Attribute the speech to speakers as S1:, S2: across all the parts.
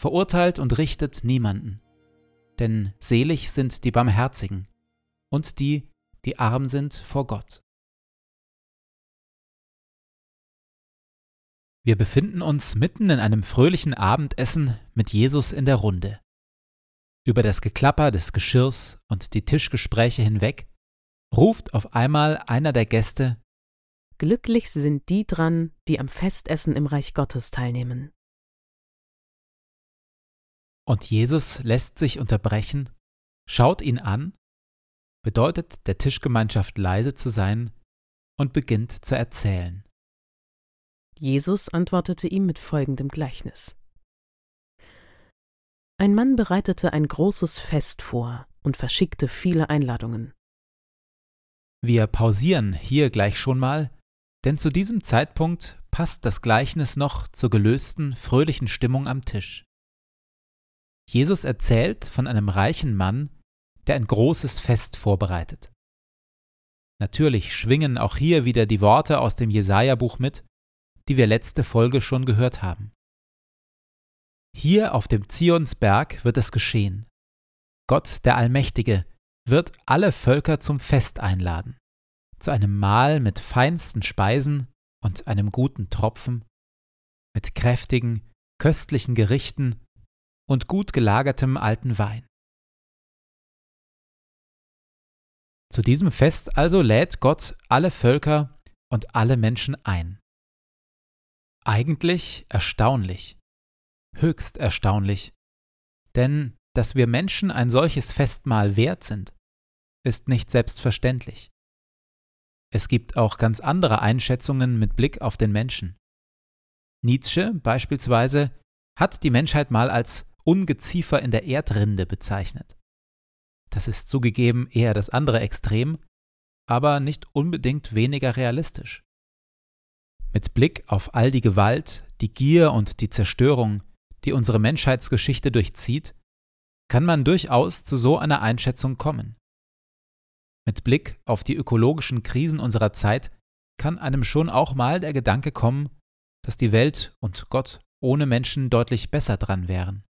S1: verurteilt und richtet niemanden. Denn selig sind die Barmherzigen und die, die arm sind vor Gott. Wir befinden uns mitten in einem fröhlichen Abendessen mit Jesus in der Runde. Über das Geklapper des Geschirrs und die Tischgespräche hinweg ruft auf einmal einer der Gäste
S2: Glücklich sind die dran, die am Festessen im Reich Gottes teilnehmen.
S1: Und Jesus lässt sich unterbrechen, schaut ihn an, bedeutet der Tischgemeinschaft leise zu sein und beginnt zu erzählen.
S2: Jesus antwortete ihm mit folgendem Gleichnis. Ein Mann bereitete ein großes Fest vor und verschickte viele Einladungen.
S1: Wir pausieren hier gleich schon mal, denn zu diesem Zeitpunkt passt das Gleichnis noch zur gelösten, fröhlichen Stimmung am Tisch. Jesus erzählt von einem reichen Mann, der ein großes Fest vorbereitet. Natürlich schwingen auch hier wieder die Worte aus dem Jesaja-Buch mit, die wir letzte Folge schon gehört haben. Hier auf dem Zionsberg wird es geschehen. Gott, der Allmächtige, wird alle Völker zum Fest einladen, zu einem Mahl mit feinsten Speisen und einem guten Tropfen, mit kräftigen, köstlichen Gerichten und gut gelagertem alten Wein. Zu diesem Fest also lädt Gott alle Völker und alle Menschen ein. Eigentlich erstaunlich, höchst erstaunlich, denn dass wir Menschen ein solches Festmahl wert sind, ist nicht selbstverständlich. Es gibt auch ganz andere Einschätzungen mit Blick auf den Menschen. Nietzsche beispielsweise hat die Menschheit mal als Ungeziefer in der Erdrinde bezeichnet. Das ist zugegeben eher das andere Extrem, aber nicht unbedingt weniger realistisch. Mit Blick auf all die Gewalt, die Gier und die Zerstörung, die unsere Menschheitsgeschichte durchzieht, kann man durchaus zu so einer Einschätzung kommen. Mit Blick auf die ökologischen Krisen unserer Zeit kann einem schon auch mal der Gedanke kommen, dass die Welt und Gott ohne Menschen deutlich besser dran wären.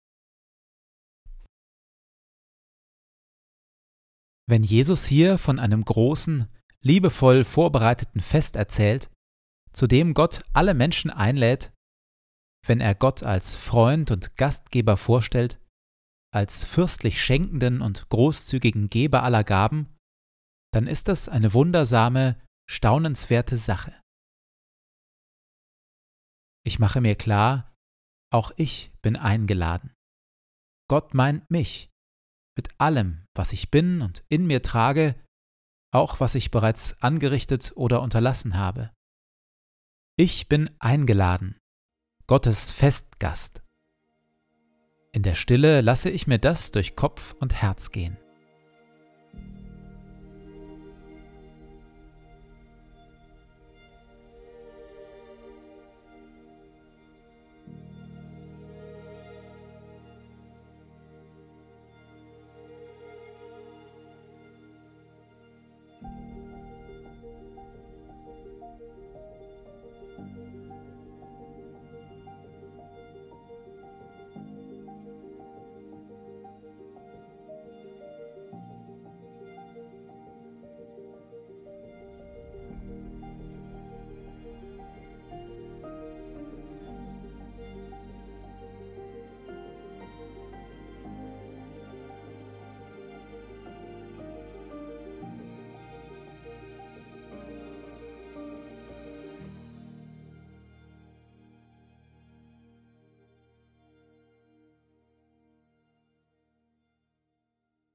S1: Wenn Jesus hier von einem großen, liebevoll vorbereiteten Fest erzählt, zu dem Gott alle Menschen einlädt, wenn er Gott als Freund und Gastgeber vorstellt, als fürstlich schenkenden und großzügigen Geber aller Gaben, dann ist das eine wundersame, staunenswerte Sache. Ich mache mir klar, auch ich bin eingeladen. Gott meint mich, mit allem, was ich bin und in mir trage, auch was ich bereits angerichtet oder unterlassen habe. Ich bin eingeladen, Gottes Festgast. In der Stille lasse ich mir das durch Kopf und Herz gehen.